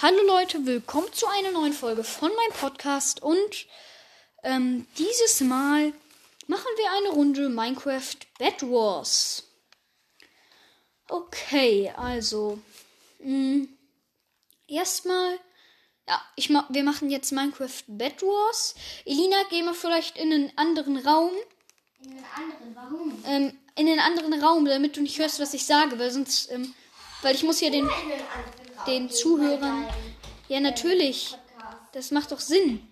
Hallo Leute, willkommen zu einer neuen Folge von meinem Podcast und ähm, dieses Mal machen wir eine Runde Minecraft Bed Wars. Okay, also mh, erstmal, ja, ich ma wir machen jetzt Minecraft Bed Wars. Elina, geh mal vielleicht in einen anderen Raum. In einen anderen, warum? Ähm, in den anderen Raum, damit du nicht hörst, was ich sage, weil sonst, ähm, weil ich muss ja den, Den Zuhörern, ja natürlich, das macht doch Sinn.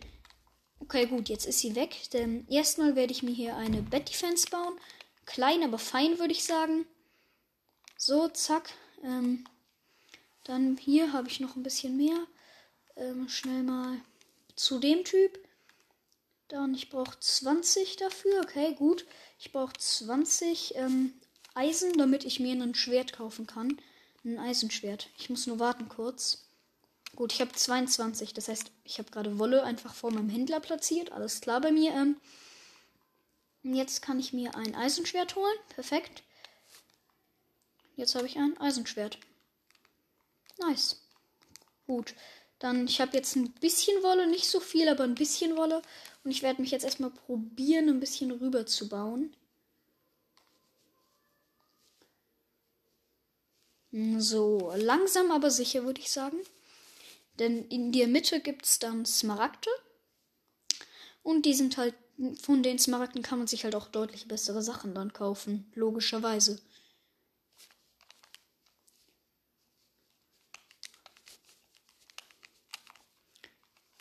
Okay, gut, jetzt ist sie weg. Denn erstmal werde ich mir hier eine Bed Defense bauen. Klein, aber fein, würde ich sagen. So, zack. Ähm, dann hier habe ich noch ein bisschen mehr. Ähm, schnell mal zu dem Typ. Dann, ich brauche 20 dafür. Okay, gut. Ich brauche 20 ähm, Eisen, damit ich mir ein Schwert kaufen kann. Ein Eisenschwert. Ich muss nur warten kurz. Gut, ich habe 22. Das heißt, ich habe gerade Wolle einfach vor meinem Händler platziert. Alles klar bei mir. Ähm, jetzt kann ich mir ein Eisenschwert holen. Perfekt. Jetzt habe ich ein Eisenschwert. Nice. Gut. Dann, ich habe jetzt ein bisschen Wolle, nicht so viel, aber ein bisschen Wolle. Und ich werde mich jetzt erstmal probieren, ein bisschen rüber zu bauen. So, langsam aber sicher, würde ich sagen. Denn in der Mitte gibt es dann Smaragde. Und die sind halt, von den Smaragden kann man sich halt auch deutlich bessere Sachen dann kaufen. Logischerweise.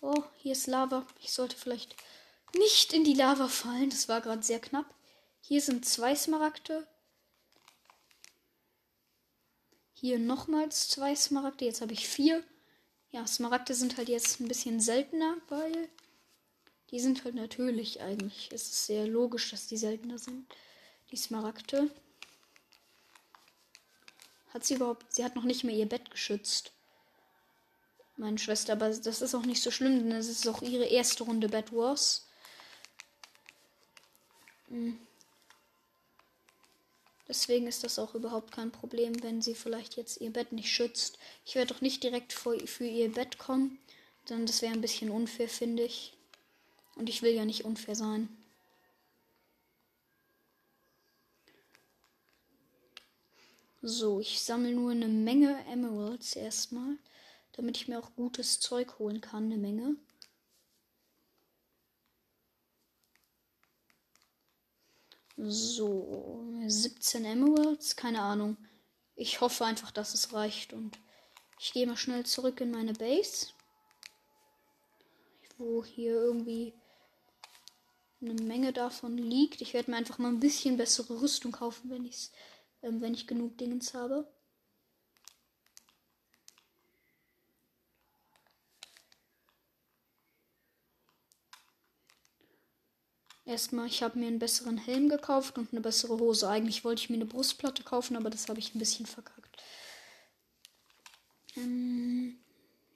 Oh, hier ist Lava. Ich sollte vielleicht nicht in die Lava fallen. Das war gerade sehr knapp. Hier sind zwei Smaragde. Hier nochmals zwei Smaragde. Jetzt habe ich vier. Ja, Smaragde sind halt jetzt ein bisschen seltener, weil die sind halt natürlich eigentlich. Es ist sehr logisch, dass die seltener sind. Die Smaragde. Hat sie überhaupt. Sie hat noch nicht mehr ihr Bett geschützt. Meine Schwester, aber das ist auch nicht so schlimm, denn es ist auch ihre erste Runde Bed Wars. Hm. Deswegen ist das auch überhaupt kein Problem, wenn sie vielleicht jetzt ihr Bett nicht schützt. Ich werde doch nicht direkt vor, für ihr Bett kommen, denn das wäre ein bisschen unfair, finde ich. Und ich will ja nicht unfair sein. So, ich sammle nur eine Menge Emeralds erstmal, damit ich mir auch gutes Zeug holen kann, eine Menge. So, 17 Emeralds, keine Ahnung. Ich hoffe einfach, dass es reicht und ich gehe mal schnell zurück in meine Base. Wo hier irgendwie eine Menge davon liegt. Ich werde mir einfach mal ein bisschen bessere Rüstung kaufen, wenn, ich's, ähm, wenn ich genug Dingens habe. Erstmal, ich habe mir einen besseren Helm gekauft und eine bessere Hose. Eigentlich wollte ich mir eine Brustplatte kaufen, aber das habe ich ein bisschen verkackt. Ähm,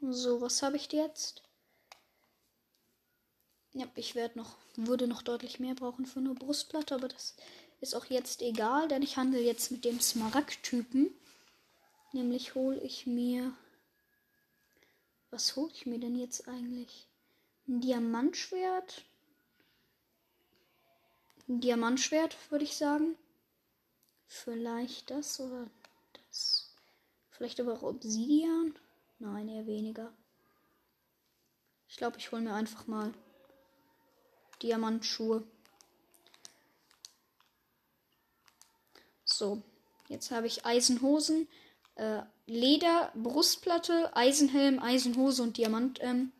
so, was habe ich jetzt? Ja, ich werde noch, würde noch deutlich mehr brauchen für eine Brustplatte, aber das ist auch jetzt egal, denn ich handle jetzt mit dem Smaragd-Typen. Nämlich hole ich mir. Was hole ich mir denn jetzt eigentlich? Ein Diamantschwert? Ein Diamantschwert, würde ich sagen. Vielleicht das oder das. Vielleicht aber auch Obsidian? Nein, eher weniger. Ich glaube, ich hole mir einfach mal Diamantschuhe. So, jetzt habe ich Eisenhosen, äh, Leder, Brustplatte, Eisenhelm, Eisenhose und Diamant. Ähm,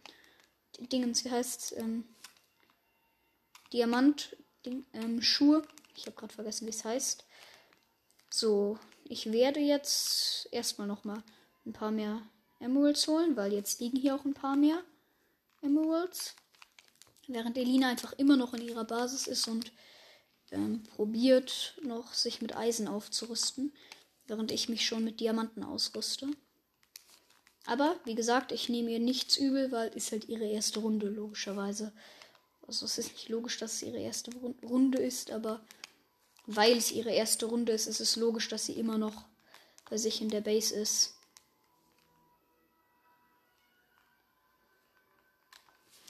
Dingens, wie heißt ähm, Diamant Ding, ähm, Schuhe. Ich habe gerade vergessen, wie es heißt. So, ich werde jetzt erstmal noch mal ein paar mehr Emeralds holen, weil jetzt liegen hier auch ein paar mehr Emeralds. Während Elina einfach immer noch in ihrer Basis ist und ähm, probiert noch sich mit Eisen aufzurüsten, während ich mich schon mit Diamanten ausrüste. Aber wie gesagt, ich nehme ihr nichts übel, weil ist halt ihre erste Runde logischerweise. Also es ist nicht logisch, dass es ihre erste Runde ist, aber weil es ihre erste Runde ist, ist es logisch, dass sie immer noch bei sich in der Base ist.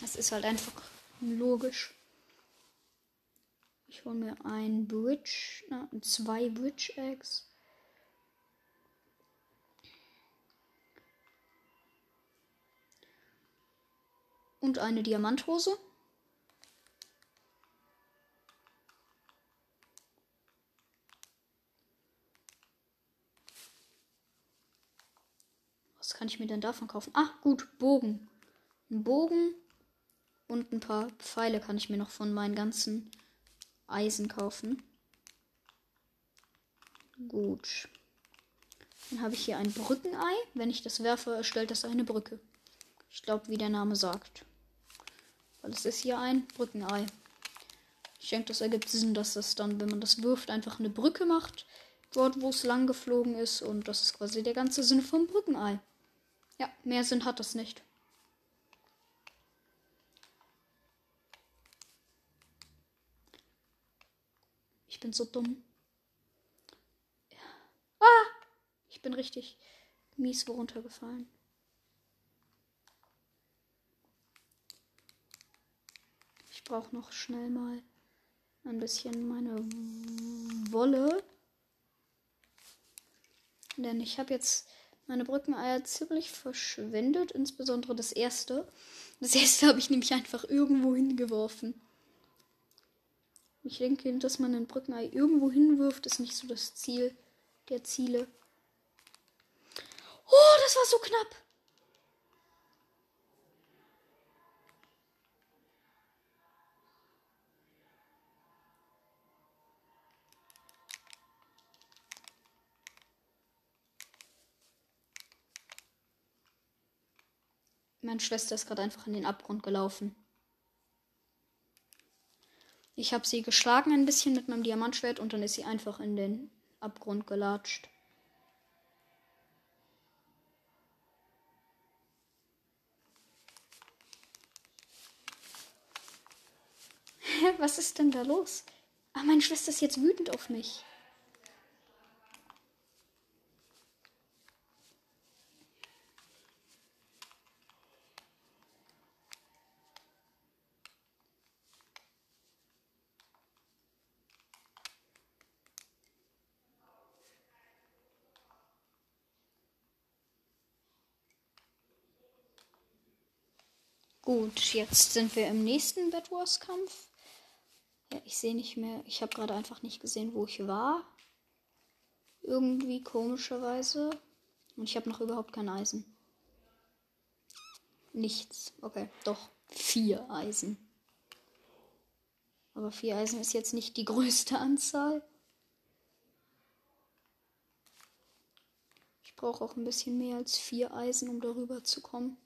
Das ist halt einfach logisch. Ich hole mir ein Bridge, na, zwei Bridge Eggs. Und eine Diamanthose. Was kann ich mir denn davon kaufen? Ah, gut, Bogen. Ein Bogen und ein paar Pfeile kann ich mir noch von meinen ganzen Eisen kaufen. Gut. Dann habe ich hier ein Brückenei. Wenn ich das werfe, erstellt das eine Brücke. Ich glaube, wie der Name sagt. Weil es ist hier ein Brückenei. Ich denke, das ergibt Sinn, dass das dann, wenn man das wirft, einfach eine Brücke macht. Dort, wo es lang geflogen ist. Und das ist quasi der ganze Sinn vom Brückenei. Ja, mehr Sinn hat das nicht. Ich bin so dumm. Ja. Ah! Ich bin richtig mies wo runtergefallen. Ich brauche noch schnell mal ein bisschen meine Wolle. Denn ich habe jetzt meine Brückeneier ziemlich verschwendet, insbesondere das erste. Das erste habe ich nämlich einfach irgendwo hingeworfen. Ich denke, dass man ein Brückenei irgendwo hinwirft, ist nicht so das Ziel der Ziele. Oh, das war so knapp. Meine Schwester ist gerade einfach in den Abgrund gelaufen. Ich habe sie geschlagen ein bisschen mit meinem Diamantschwert und dann ist sie einfach in den Abgrund gelatscht. Was ist denn da los? Ah, meine Schwester ist jetzt wütend auf mich. Gut, jetzt sind wir im nächsten Bed Wars Kampf. Ja, ich sehe nicht mehr. Ich habe gerade einfach nicht gesehen, wo ich war. Irgendwie komischerweise. Und ich habe noch überhaupt kein Eisen. Nichts. Okay, doch. Vier Eisen. Aber vier Eisen ist jetzt nicht die größte Anzahl. Ich brauche auch ein bisschen mehr als vier Eisen, um darüber zu kommen.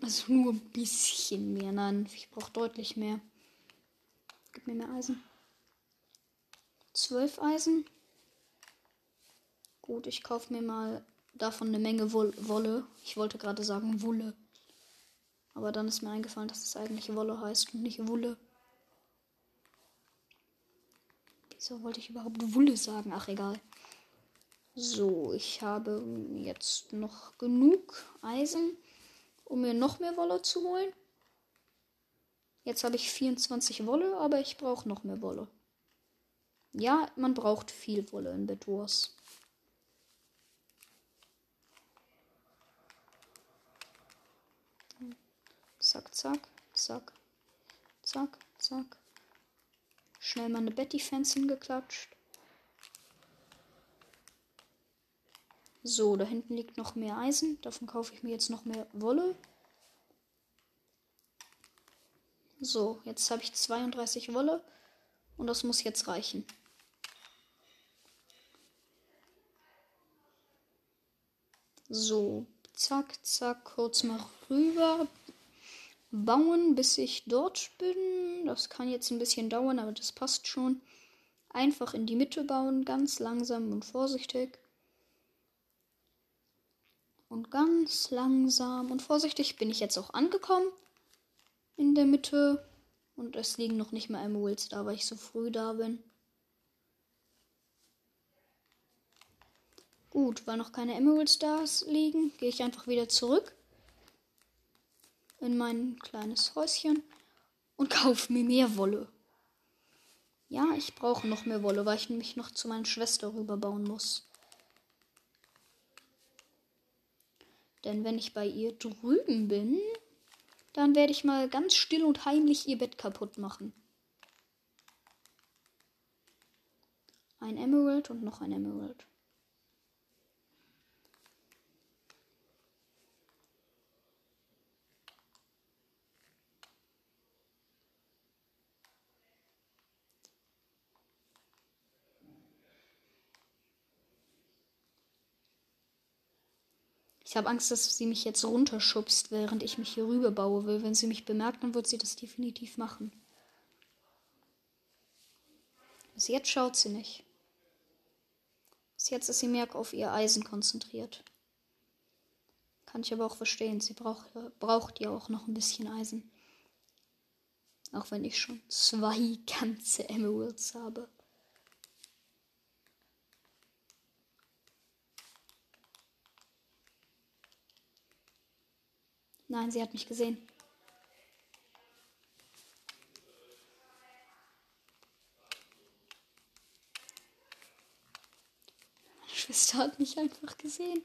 Also nur ein bisschen mehr. Nein, ich brauche deutlich mehr. Gib mir mehr Eisen. Zwölf Eisen. Gut, ich kaufe mir mal davon eine Menge Wolle. Ich wollte gerade sagen Wolle. Aber dann ist mir eingefallen, dass es eigentlich Wolle heißt und nicht Wolle. Wieso wollte ich überhaupt Wolle sagen? Ach, egal. So, ich habe jetzt noch genug Eisen um mir noch mehr Wolle zu holen. Jetzt habe ich 24 Wolle, aber ich brauche noch mehr Wolle. Ja, man braucht viel Wolle in Bed. Zack, zack, zack, zack, zack. Schnell mal eine Betty-Fans hingeklatscht. So, da hinten liegt noch mehr Eisen. Davon kaufe ich mir jetzt noch mehr Wolle. So, jetzt habe ich 32 Wolle. Und das muss jetzt reichen. So, zack, zack, kurz mal rüber bauen, bis ich dort bin. Das kann jetzt ein bisschen dauern, aber das passt schon. Einfach in die Mitte bauen, ganz langsam und vorsichtig. Und ganz langsam und vorsichtig bin ich jetzt auch angekommen. In der Mitte. Und es liegen noch nicht mal Emeralds da, weil ich so früh da bin. Gut, weil noch keine Emerald Stars liegen, gehe ich einfach wieder zurück. in mein kleines Häuschen und kaufe mir mehr Wolle. Ja, ich brauche noch mehr Wolle, weil ich mich noch zu meiner Schwester rüberbauen muss. Denn wenn ich bei ihr drüben bin, dann werde ich mal ganz still und heimlich ihr Bett kaputt machen. Ein Emerald und noch ein Emerald. Ich habe Angst, dass sie mich jetzt runterschubst, während ich mich hier rüber baue will. Wenn sie mich bemerkt, dann wird sie das definitiv machen. Bis jetzt schaut sie nicht. Bis jetzt ist sie mehr auf ihr Eisen konzentriert. Kann ich aber auch verstehen. Sie braucht, braucht ja auch noch ein bisschen Eisen. Auch wenn ich schon zwei ganze Emeralds habe. Nein, sie hat mich gesehen. Meine Schwester hat mich einfach gesehen.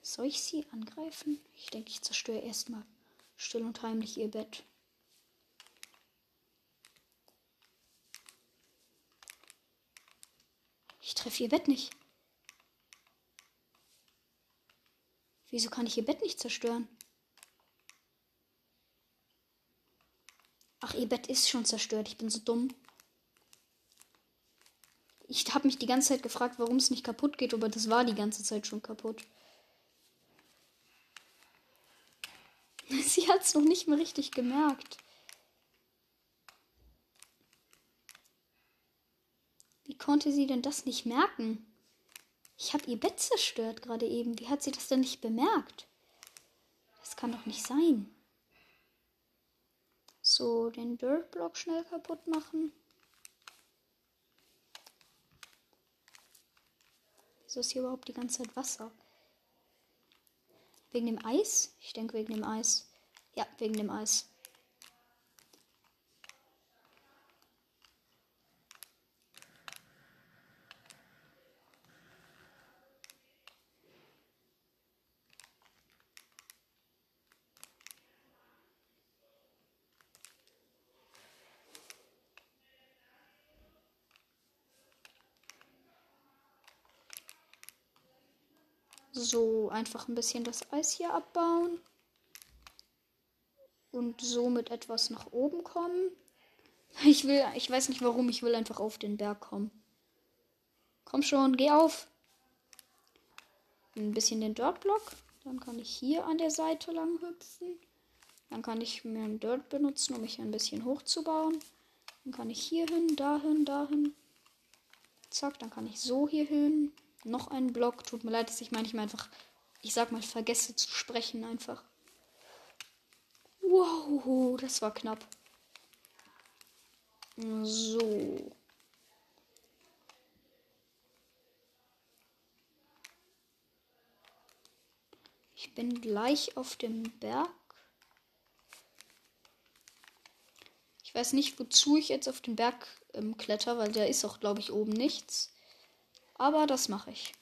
Soll ich sie angreifen? Ich denke, ich zerstöre erstmal still und heimlich ihr Bett. Ich treffe ihr Bett nicht. Wieso kann ich ihr Bett nicht zerstören? Ach, ihr Bett ist schon zerstört. Ich bin so dumm. Ich habe mich die ganze Zeit gefragt, warum es nicht kaputt geht, aber das war die ganze Zeit schon kaputt. Sie hat es noch nicht mal richtig gemerkt. Konnte sie denn das nicht merken? Ich habe ihr Bett zerstört gerade eben. Wie hat sie das denn nicht bemerkt? Das kann doch nicht sein. So, den Dirtblock schnell kaputt machen. Wieso ist hier überhaupt die ganze Zeit Wasser? Wegen dem Eis? Ich denke wegen dem Eis. Ja, wegen dem Eis. So, einfach ein bisschen das Eis hier abbauen. Und somit etwas nach oben kommen. Ich will, ich weiß nicht warum, ich will einfach auf den Berg kommen. Komm schon, geh auf. Ein bisschen den Dirtblock. Dann kann ich hier an der Seite lang hüpfen. Dann kann ich mir einen Dirt benutzen, um mich ein bisschen hochzubauen. Dann kann ich hier hin, dahin, dahin. Zack, dann kann ich so hier hin. Noch ein Block. Tut mir leid, dass ich manchmal einfach, ich sag mal, vergesse zu sprechen einfach. Wow, das war knapp. So. Ich bin gleich auf dem Berg. Ich weiß nicht, wozu ich jetzt auf den Berg ähm, kletter, weil da ist auch, glaube ich, oben nichts. Aber das mache ich.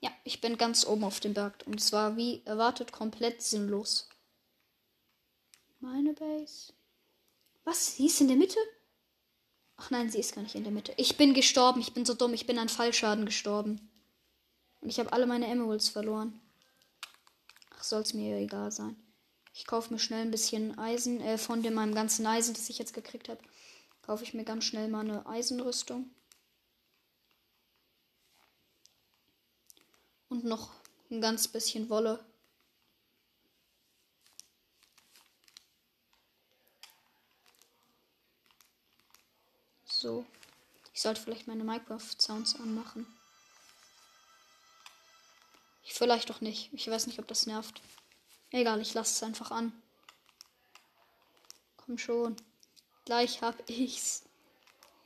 Ja, ich bin ganz oben auf dem Berg. Und zwar wie erwartet komplett sinnlos. Meine Base. Was? Sie ist in der Mitte? Ach nein, sie ist gar nicht in der Mitte. Ich bin gestorben. Ich bin so dumm. Ich bin an Fallschaden gestorben. Und ich habe alle meine Emeralds verloren. Ach, soll es mir egal sein. Ich kaufe mir schnell ein bisschen Eisen, äh, von dem meinem ganzen Eisen, das ich jetzt gekriegt habe kaufe ich mir ganz schnell mal eine Eisenrüstung. Und noch ein ganz bisschen Wolle. So. Ich sollte vielleicht meine Minecraft-Sounds anmachen. Ich vielleicht doch nicht. Ich weiß nicht, ob das nervt. Egal, ich lasse es einfach an. Komm schon. Gleich hab ich's.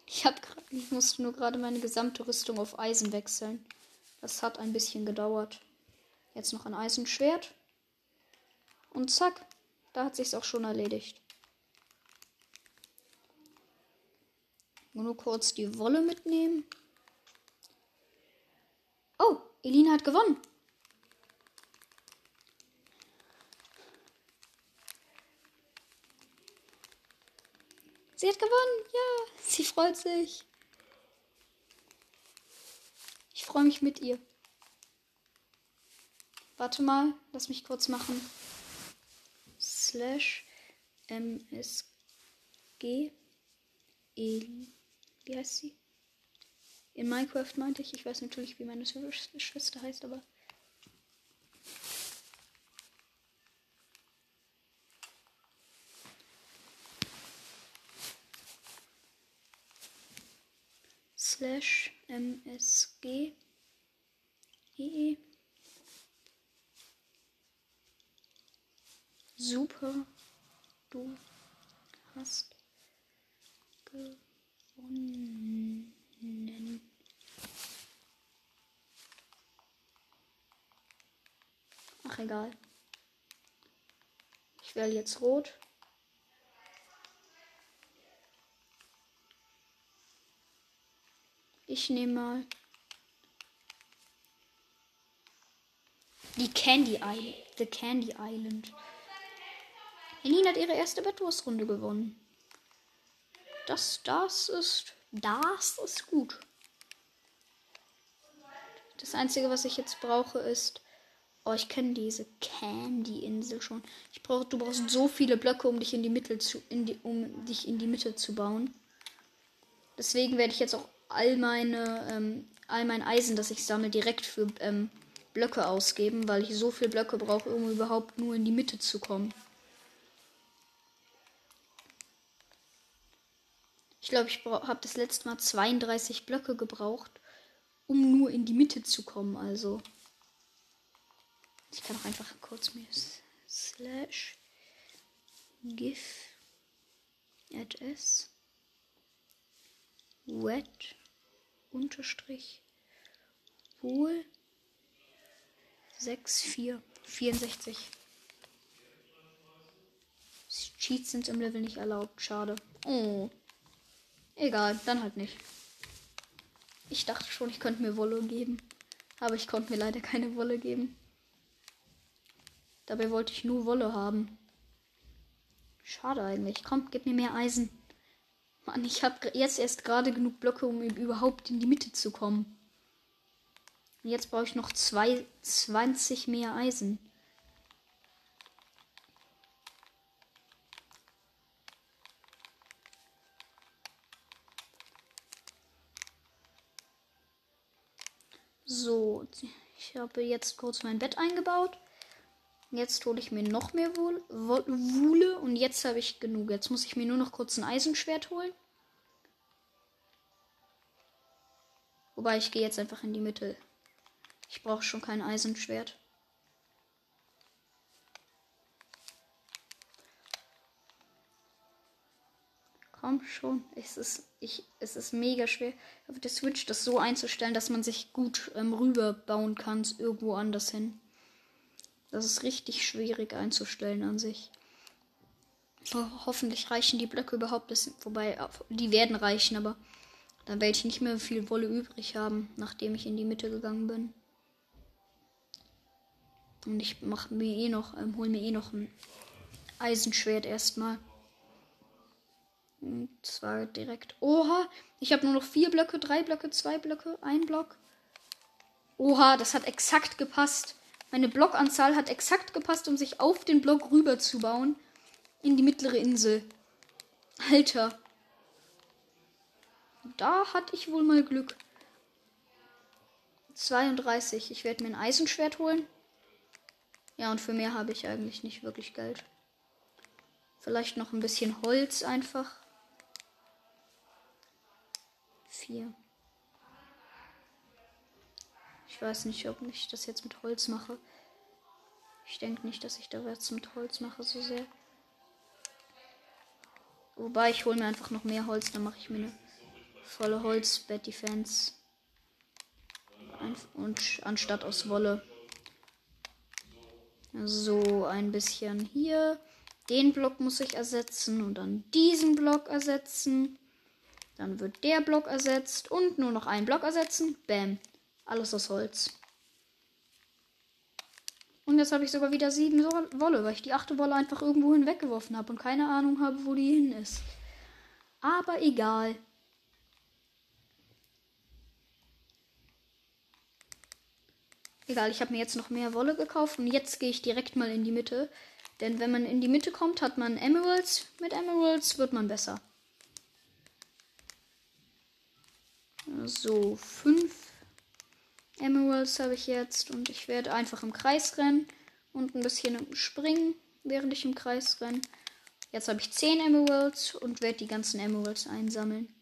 Ich hab ich musste nur gerade meine gesamte Rüstung auf Eisen wechseln. Das hat ein bisschen gedauert. Jetzt noch ein Eisenschwert. Und zack, da hat sich's auch schon erledigt. Nur kurz die Wolle mitnehmen. Oh, Elina hat gewonnen. Sie hat gewonnen. Ja, sie freut sich. Ich freue mich mit ihr. Warte mal, lass mich kurz machen. Slash MSG. E. Wie heißt sie? In Minecraft meinte ich. Ich weiß natürlich, wie meine Schwester heißt, aber. Slash msg ee super du hast gewonnen. Ach egal. Ich wähle jetzt rot Ich nehme mal die Candy Island. The Candy Island. Helene hat ihre erste Bettrunde gewonnen. Das, das ist, das ist gut. Das Einzige, was ich jetzt brauche, ist. Oh, ich kenne diese Candy-Insel schon. Ich brauche, du brauchst so viele Blöcke, um dich in die Mitte zu, in die, um dich in die Mitte zu bauen. Deswegen werde ich jetzt auch all meine, ähm, all mein Eisen, das ich sammle, direkt für ähm, Blöcke ausgeben, weil ich so viel Blöcke brauche, um überhaupt nur in die Mitte zu kommen. Ich glaube, ich habe das letzte Mal 32 Blöcke gebraucht, um nur in die Mitte zu kommen. Also, ich kann auch einfach kurz mir slash gif add s wet unterstrich wohl 6 4 64 Cheats sind im Level nicht erlaubt. Schade. Oh. Egal, dann halt nicht. Ich dachte schon, ich könnte mir Wolle geben. Aber ich konnte mir leider keine Wolle geben. Dabei wollte ich nur Wolle haben. Schade eigentlich. Komm, gib mir mehr Eisen. Mann, ich habe jetzt erst gerade genug Blöcke, um überhaupt in die Mitte zu kommen. Und jetzt brauche ich noch zwei, 20 mehr Eisen. So, ich habe jetzt kurz mein Bett eingebaut. Jetzt hole ich mir noch mehr Wohle und jetzt habe ich genug. Jetzt muss ich mir nur noch kurz ein Eisenschwert holen. Wobei ich gehe jetzt einfach in die Mitte. Ich brauche schon kein Eisenschwert. Komm schon. Es ist, ich, es ist mega schwer, auf der Switch das so einzustellen, dass man sich gut ähm, rüber bauen kann, irgendwo anders hin. Das ist richtig schwierig einzustellen an sich. Oh, hoffentlich reichen die Blöcke überhaupt. Das, wobei, die werden reichen, aber dann werde ich nicht mehr viel Wolle übrig haben, nachdem ich in die Mitte gegangen bin. Und ich mache mir eh noch, ähm, hol mir eh noch ein Eisenschwert erstmal. Und zwar direkt. Oha, ich habe nur noch vier Blöcke, drei Blöcke, zwei Blöcke, ein Block. Oha, das hat exakt gepasst. Meine Blockanzahl hat exakt gepasst, um sich auf den Block rüber zu bauen. In die mittlere Insel. Alter. Da hatte ich wohl mal Glück. 32. Ich werde mir ein Eisenschwert holen. Ja, und für mehr habe ich eigentlich nicht wirklich Geld. Vielleicht noch ein bisschen Holz einfach. Vier. Ich weiß nicht, ob ich das jetzt mit Holz mache. Ich denke nicht, dass ich da jetzt mit Holz mache so sehr. Wobei ich hole mir einfach noch mehr Holz, dann mache ich mir eine volle Holz-Bed-Defense. Und anstatt aus Wolle. So, ein bisschen hier. Den Block muss ich ersetzen und dann diesen Block ersetzen. Dann wird der Block ersetzt und nur noch einen Block ersetzen. Bam. Alles aus Holz. Und jetzt habe ich sogar wieder sieben Wolle, weil ich die achte Wolle einfach irgendwo hinweggeworfen habe und keine Ahnung habe, wo die hin ist. Aber egal. Egal, ich habe mir jetzt noch mehr Wolle gekauft und jetzt gehe ich direkt mal in die Mitte. Denn wenn man in die Mitte kommt, hat man Emeralds. Mit Emeralds wird man besser. So, fünf Emeralds habe ich jetzt und ich werde einfach im Kreis rennen und ein bisschen springen, während ich im Kreis renne. Jetzt habe ich zehn Emeralds und werde die ganzen Emeralds einsammeln.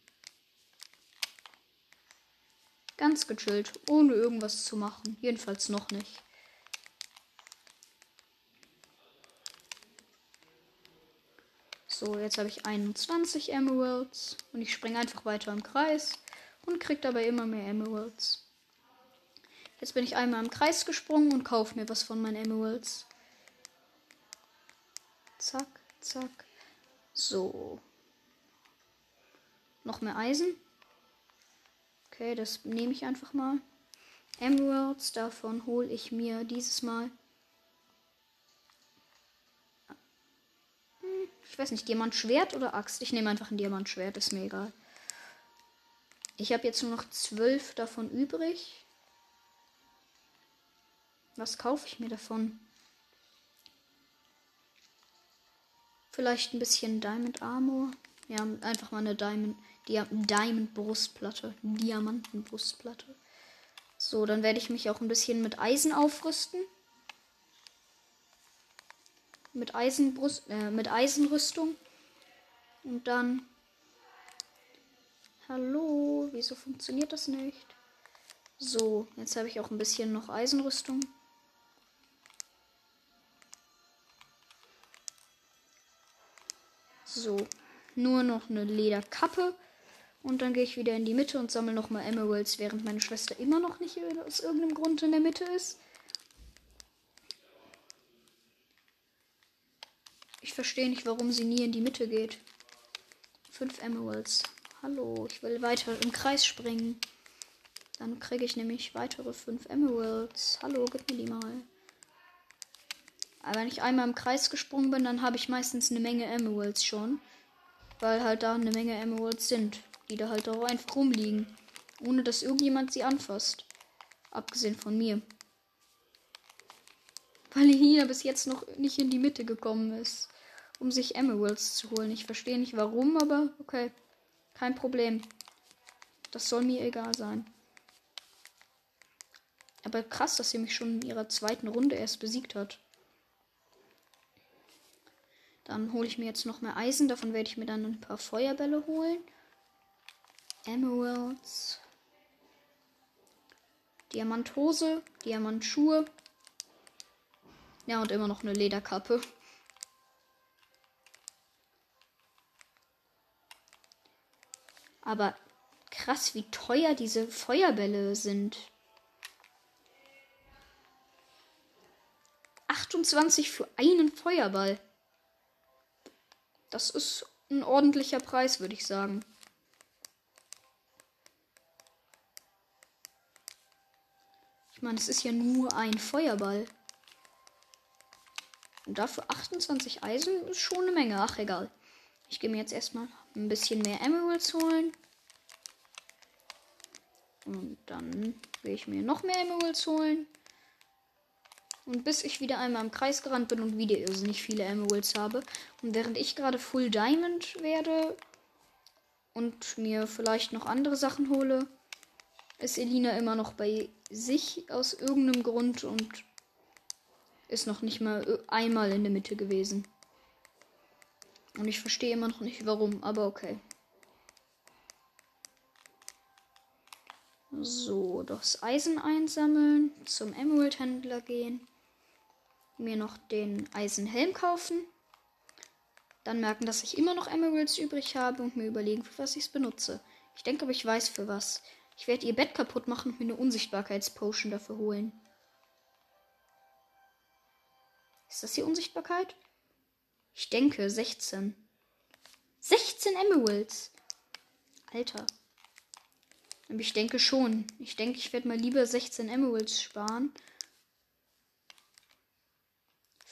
Ganz gechillt, ohne irgendwas zu machen. Jedenfalls noch nicht. So, jetzt habe ich 21 Emeralds und ich springe einfach weiter im Kreis und kriege dabei immer mehr Emeralds. Jetzt bin ich einmal im Kreis gesprungen und kaufe mir was von meinen Emeralds. Zack, zack. So. Noch mehr Eisen. Okay, das nehme ich einfach mal. Emeralds, davon hole ich mir dieses Mal. Hm, ich weiß nicht, Diamantschwert oder Axt? Ich nehme einfach ein Diamantschwert, ist mir egal. Ich habe jetzt nur noch zwölf davon übrig. Was kaufe ich mir davon? Vielleicht ein bisschen Diamond Armor. Ja, einfach mal eine Diamond, Dia Diamond Brustplatte. Diamanten Brustplatte. So, dann werde ich mich auch ein bisschen mit Eisen aufrüsten. Mit Eisenbrust, äh, mit Eisenrüstung. Und dann. Hallo, wieso funktioniert das nicht? So, jetzt habe ich auch ein bisschen noch Eisenrüstung. So, nur noch eine Lederkappe. Und dann gehe ich wieder in die Mitte und sammle nochmal Emeralds, während meine Schwester immer noch nicht aus irgendeinem Grund in der Mitte ist. Ich verstehe nicht, warum sie nie in die Mitte geht. Fünf Emeralds. Hallo, ich will weiter im Kreis springen. Dann kriege ich nämlich weitere fünf Emeralds. Hallo, gib mir die mal. Aber wenn ich einmal im Kreis gesprungen bin, dann habe ich meistens eine Menge Emeralds schon. Weil halt da eine Menge Emeralds sind, die da halt auch einfach rumliegen. Ohne dass irgendjemand sie anfasst. Abgesehen von mir. Weil Nina bis jetzt noch nicht in die Mitte gekommen ist, um sich Emeralds zu holen. Ich verstehe nicht warum, aber okay. Kein Problem. Das soll mir egal sein. Aber krass, dass sie mich schon in ihrer zweiten Runde erst besiegt hat. Dann hole ich mir jetzt noch mehr Eisen. Davon werde ich mir dann ein paar Feuerbälle holen. Emeralds. Diamanthose. Diamantschuhe. Ja, und immer noch eine Lederkappe. Aber krass, wie teuer diese Feuerbälle sind. 28 für einen Feuerball. Das ist ein ordentlicher Preis, würde ich sagen. Ich meine, es ist ja nur ein Feuerball. Und dafür 28 Eisen ist schon eine Menge. Ach, egal. Ich gehe mir jetzt erstmal ein bisschen mehr Emeralds holen. Und dann will ich mir noch mehr Emeralds holen. Und bis ich wieder einmal im Kreis gerannt bin und wieder irrsinnig viele Emeralds habe. Und während ich gerade Full Diamond werde und mir vielleicht noch andere Sachen hole, ist Elina immer noch bei sich aus irgendeinem Grund und ist noch nicht mal einmal in der Mitte gewesen. Und ich verstehe immer noch nicht warum, aber okay. So, das Eisen einsammeln, zum Emerald-Händler gehen mir noch den Eisenhelm kaufen. Dann merken, dass ich immer noch Emeralds übrig habe und mir überlegen, für was ich es benutze. Ich denke aber, ich weiß für was. Ich werde ihr Bett kaputt machen und mir eine Unsichtbarkeitspotion dafür holen. Ist das die Unsichtbarkeit? Ich denke 16. 16 Emeralds. Alter. Aber ich denke schon. Ich denke, ich werde mal lieber 16 Emeralds sparen.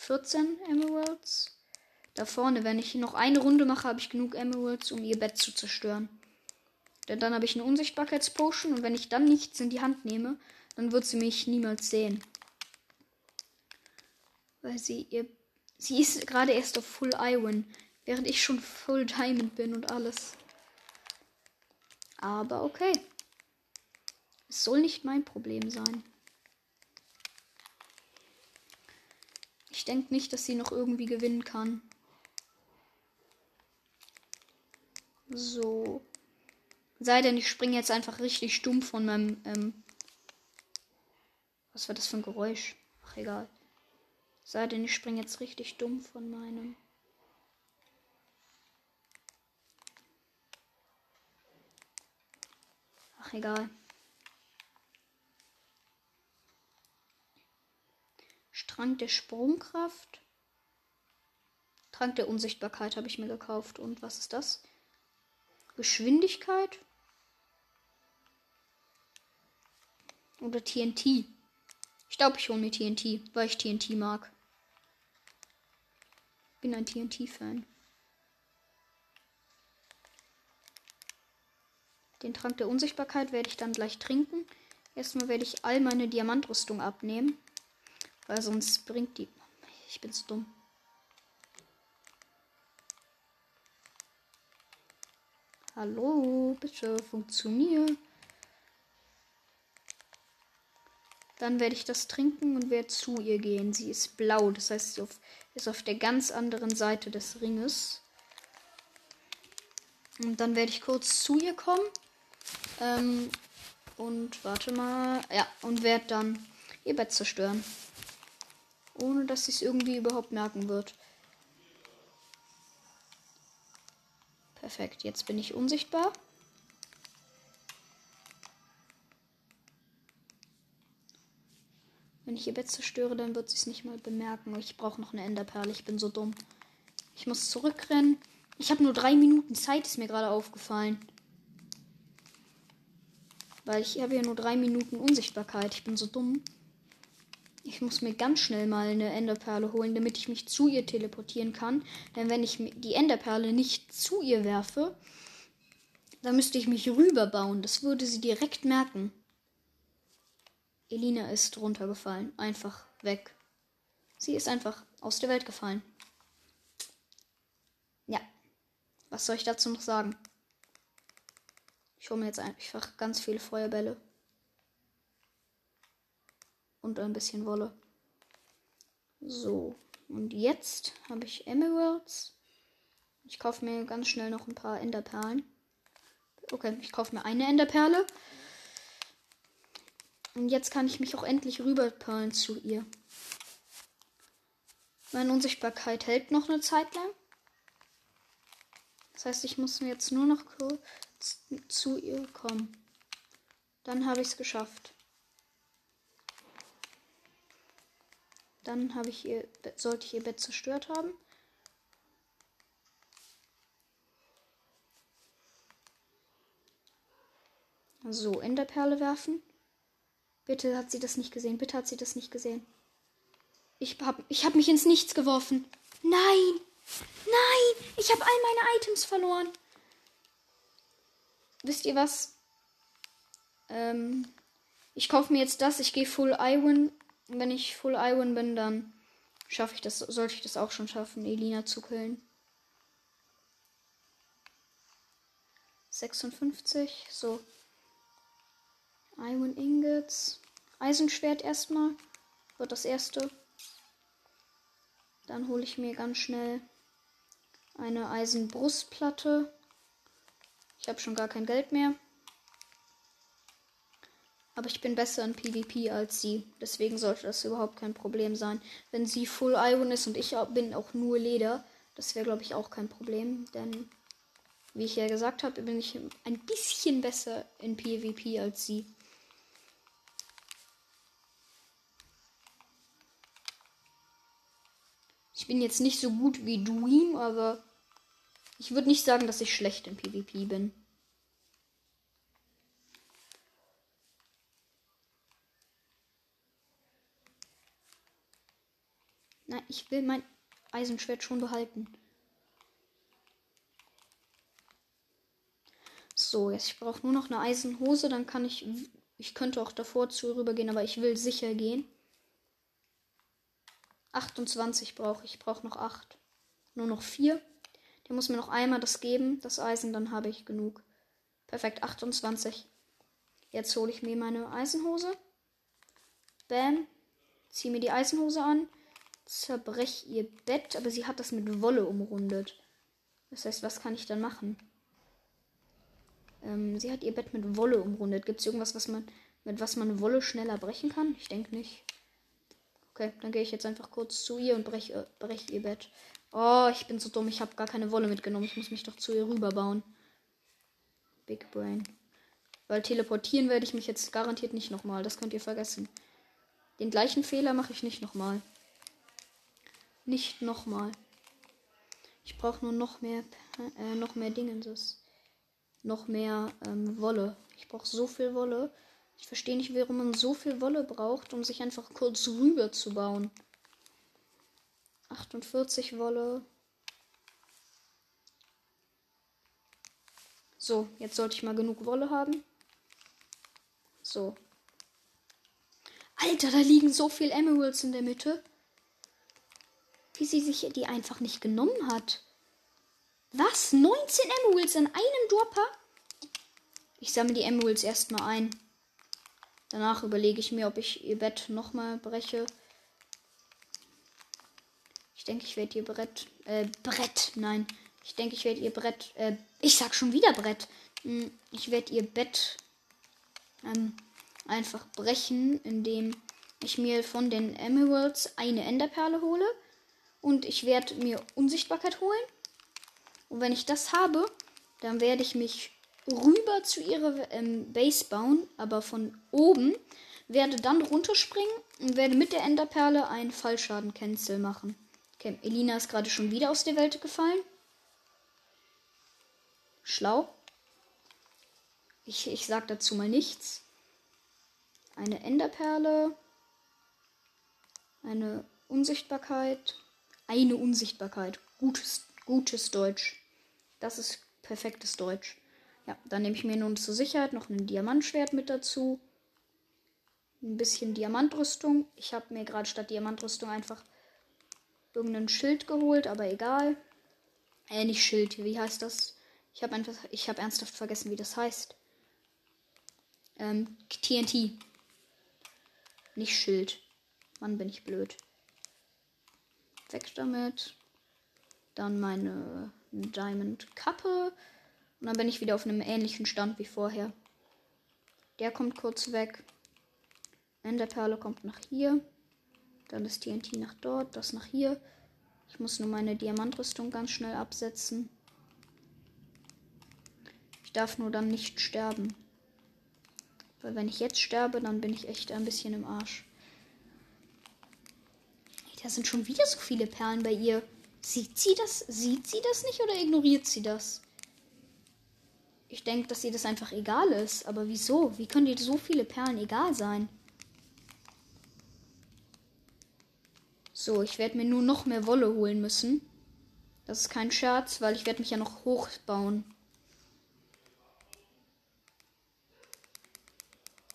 14 Emeralds. Da vorne, wenn ich noch eine Runde mache, habe ich genug Emeralds, um ihr Bett zu zerstören. Denn dann habe ich eine Unsichtbarkeitspotion und wenn ich dann nichts in die Hand nehme, dann wird sie mich niemals sehen. Weil sie ihr. Sie ist gerade erst auf Full Iron, während ich schon Full Diamond bin und alles. Aber okay. Es soll nicht mein Problem sein. Ich denke nicht, dass sie noch irgendwie gewinnen kann. So. Sei denn, ich springe jetzt einfach richtig stumpf von meinem. Ähm Was war das für ein Geräusch? Ach, egal. Sei denn, ich springe jetzt richtig dumm von meinem. Ach, egal. Trank der Sprungkraft. Trank der Unsichtbarkeit habe ich mir gekauft. Und was ist das? Geschwindigkeit? Oder TNT? Ich glaube, ich hole mir TNT, weil ich TNT mag. Bin ein TNT-Fan. Den Trank der Unsichtbarkeit werde ich dann gleich trinken. Erstmal werde ich all meine Diamantrüstung abnehmen. Weil sonst bringt die. Ich bin zu dumm. Hallo, bitte funktioniert. Dann werde ich das trinken und werde zu ihr gehen. Sie ist blau, das heißt, sie ist auf der ganz anderen Seite des Ringes. Und dann werde ich kurz zu ihr kommen. Ähm, und warte mal. Ja, und werde dann ihr Bett zerstören ohne dass sie es irgendwie überhaupt merken wird. Perfekt, jetzt bin ich unsichtbar. Wenn ich ihr Bett zerstöre, dann wird sie es nicht mal bemerken. Ich brauche noch eine Enderperle. Ich bin so dumm. Ich muss zurückrennen. Ich habe nur drei Minuten Zeit, ist mir gerade aufgefallen. Weil ich habe ja nur drei Minuten Unsichtbarkeit. Ich bin so dumm. Ich muss mir ganz schnell mal eine Enderperle holen, damit ich mich zu ihr teleportieren kann. Denn wenn ich die Enderperle nicht zu ihr werfe, dann müsste ich mich rüberbauen. Das würde sie direkt merken. Elina ist runtergefallen. Einfach weg. Sie ist einfach aus der Welt gefallen. Ja. Was soll ich dazu noch sagen? Ich hole mir jetzt einfach ganz viele Feuerbälle und ein bisschen Wolle. So, und jetzt habe ich Emeralds. Ich kaufe mir ganz schnell noch ein paar Enderperlen. Okay, ich kaufe mir eine Enderperle. Und jetzt kann ich mich auch endlich rüberperlen zu ihr. Meine Unsichtbarkeit hält noch eine Zeit lang. Das heißt, ich muss jetzt nur noch kurz zu ihr kommen. Dann habe ich es geschafft. Dann habe ich ihr, sollte ich ihr Bett zerstört haben. So, Enderperle werfen. Bitte hat sie das nicht gesehen. Bitte hat sie das nicht gesehen. Ich habe ich hab mich ins Nichts geworfen. Nein! Nein! Ich habe all meine Items verloren. Wisst ihr was? Ähm, ich kaufe mir jetzt das. Ich gehe Full Iron wenn ich Full Iron bin, dann schaffe ich das, sollte ich das auch schon schaffen, Elina zu killen. 56, so. Iron Ingots. Eisenschwert erstmal. Wird das erste. Dann hole ich mir ganz schnell eine Eisenbrustplatte. Ich habe schon gar kein Geld mehr. Aber ich bin besser in PvP als sie. Deswegen sollte das überhaupt kein Problem sein. Wenn sie Full Iron ist und ich bin auch nur Leder, Das wäre, glaube ich, auch kein Problem, denn wie ich ja gesagt habe, bin ich ein bisschen besser in PvP als sie. Ich bin jetzt nicht so gut wie Dream, aber ich würde nicht sagen, dass ich schlecht in PvP bin. Nein, ich will mein Eisenschwert schon behalten. So, jetzt ich brauche nur noch eine Eisenhose, dann kann ich ich könnte auch davor zu rübergehen, aber ich will sicher gehen. 28 brauche ich, ich brauche noch 8. Nur noch 4. Der muss mir noch einmal das geben, das Eisen, dann habe ich genug. Perfekt, 28. Jetzt hole ich mir meine Eisenhose. Bam. Ziehe mir die Eisenhose an zerbrech ihr Bett, aber sie hat das mit Wolle umrundet. Das heißt, was kann ich dann machen? Ähm, sie hat ihr Bett mit Wolle umrundet. Gibt es irgendwas, was man mit was man Wolle schneller brechen kann? Ich denke nicht. Okay, dann gehe ich jetzt einfach kurz zu ihr und breche äh, brech ihr Bett. Oh, ich bin so dumm. Ich habe gar keine Wolle mitgenommen. Ich muss mich doch zu ihr rüberbauen. Big Brain. Weil teleportieren werde ich mich jetzt garantiert nicht nochmal. Das könnt ihr vergessen. Den gleichen Fehler mache ich nicht nochmal. Nicht nochmal. Ich brauche nur noch mehr, äh, noch mehr Dingenses. Noch mehr ähm, Wolle. Ich brauche so viel Wolle. Ich verstehe nicht, warum man so viel Wolle braucht, um sich einfach kurz rüber zu bauen. 48 Wolle. So, jetzt sollte ich mal genug Wolle haben. So. Alter, da liegen so viel Emeralds in der Mitte wie sie sich die einfach nicht genommen hat. Was? 19 Emeralds in einem Dropper? Ich sammle die Emeralds erstmal ein. Danach überlege ich mir, ob ich ihr Bett nochmal breche. Ich denke, ich werde ihr Brett. Äh, Brett, nein. Ich denke, ich werde ihr Brett. Äh, ich sag schon wieder Brett. Hm, ich werde ihr Bett ähm, einfach brechen, indem ich mir von den Emeralds eine Enderperle hole und ich werde mir Unsichtbarkeit holen. Und wenn ich das habe, dann werde ich mich rüber zu ihrer ähm, Base bauen, aber von oben, werde dann runterspringen und werde mit der Enderperle einen Fallschaden-Cancel machen. Okay, Elina ist gerade schon wieder aus der Welt gefallen. Schlau. Ich, ich sag dazu mal nichts. Eine Enderperle. Eine Unsichtbarkeit. Eine Unsichtbarkeit. Gutes, gutes Deutsch. Das ist perfektes Deutsch. Ja, dann nehme ich mir nun zur Sicherheit noch ein Diamantschwert mit dazu. Ein bisschen Diamantrüstung. Ich habe mir gerade statt Diamantrüstung einfach irgendein Schild geholt, aber egal. Äh, nicht Schild. Wie heißt das? Ich habe einfach, ich habe ernsthaft vergessen, wie das heißt. Ähm, TNT. Nicht Schild. Mann, bin ich blöd. Weg damit. Dann meine Diamond Kappe. Und dann bin ich wieder auf einem ähnlichen Stand wie vorher. Der kommt kurz weg. Enderperle kommt nach hier. Dann das TNT nach dort, das nach hier. Ich muss nur meine Diamantrüstung ganz schnell absetzen. Ich darf nur dann nicht sterben. Weil wenn ich jetzt sterbe, dann bin ich echt ein bisschen im Arsch. Da sind schon wieder so viele Perlen bei ihr. Sieht sie das? Sieht sie das nicht oder ignoriert sie das? Ich denke, dass ihr das einfach egal ist. Aber wieso? Wie können dir so viele Perlen egal sein? So, ich werde mir nur noch mehr Wolle holen müssen. Das ist kein Scherz, weil ich werde mich ja noch hochbauen.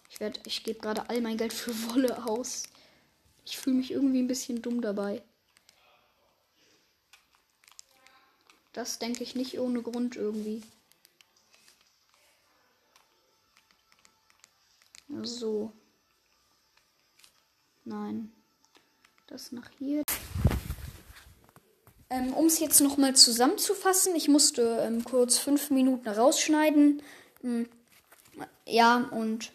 Ich werde, ich gebe gerade all mein Geld für Wolle aus. Ich fühle mich irgendwie ein bisschen dumm dabei. Das denke ich nicht ohne Grund irgendwie. So. Nein. Das nach hier. Ähm, um es jetzt nochmal zusammenzufassen, ich musste ähm, kurz fünf Minuten rausschneiden. Hm. Ja, und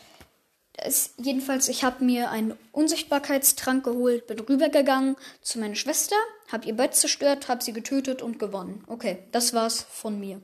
es, jedenfalls, ich habe mir einen Unsichtbarkeitstrank geholt, bin rübergegangen zu meiner Schwester, habe ihr Bett zerstört, habe sie getötet und gewonnen. Okay, das war's von mir.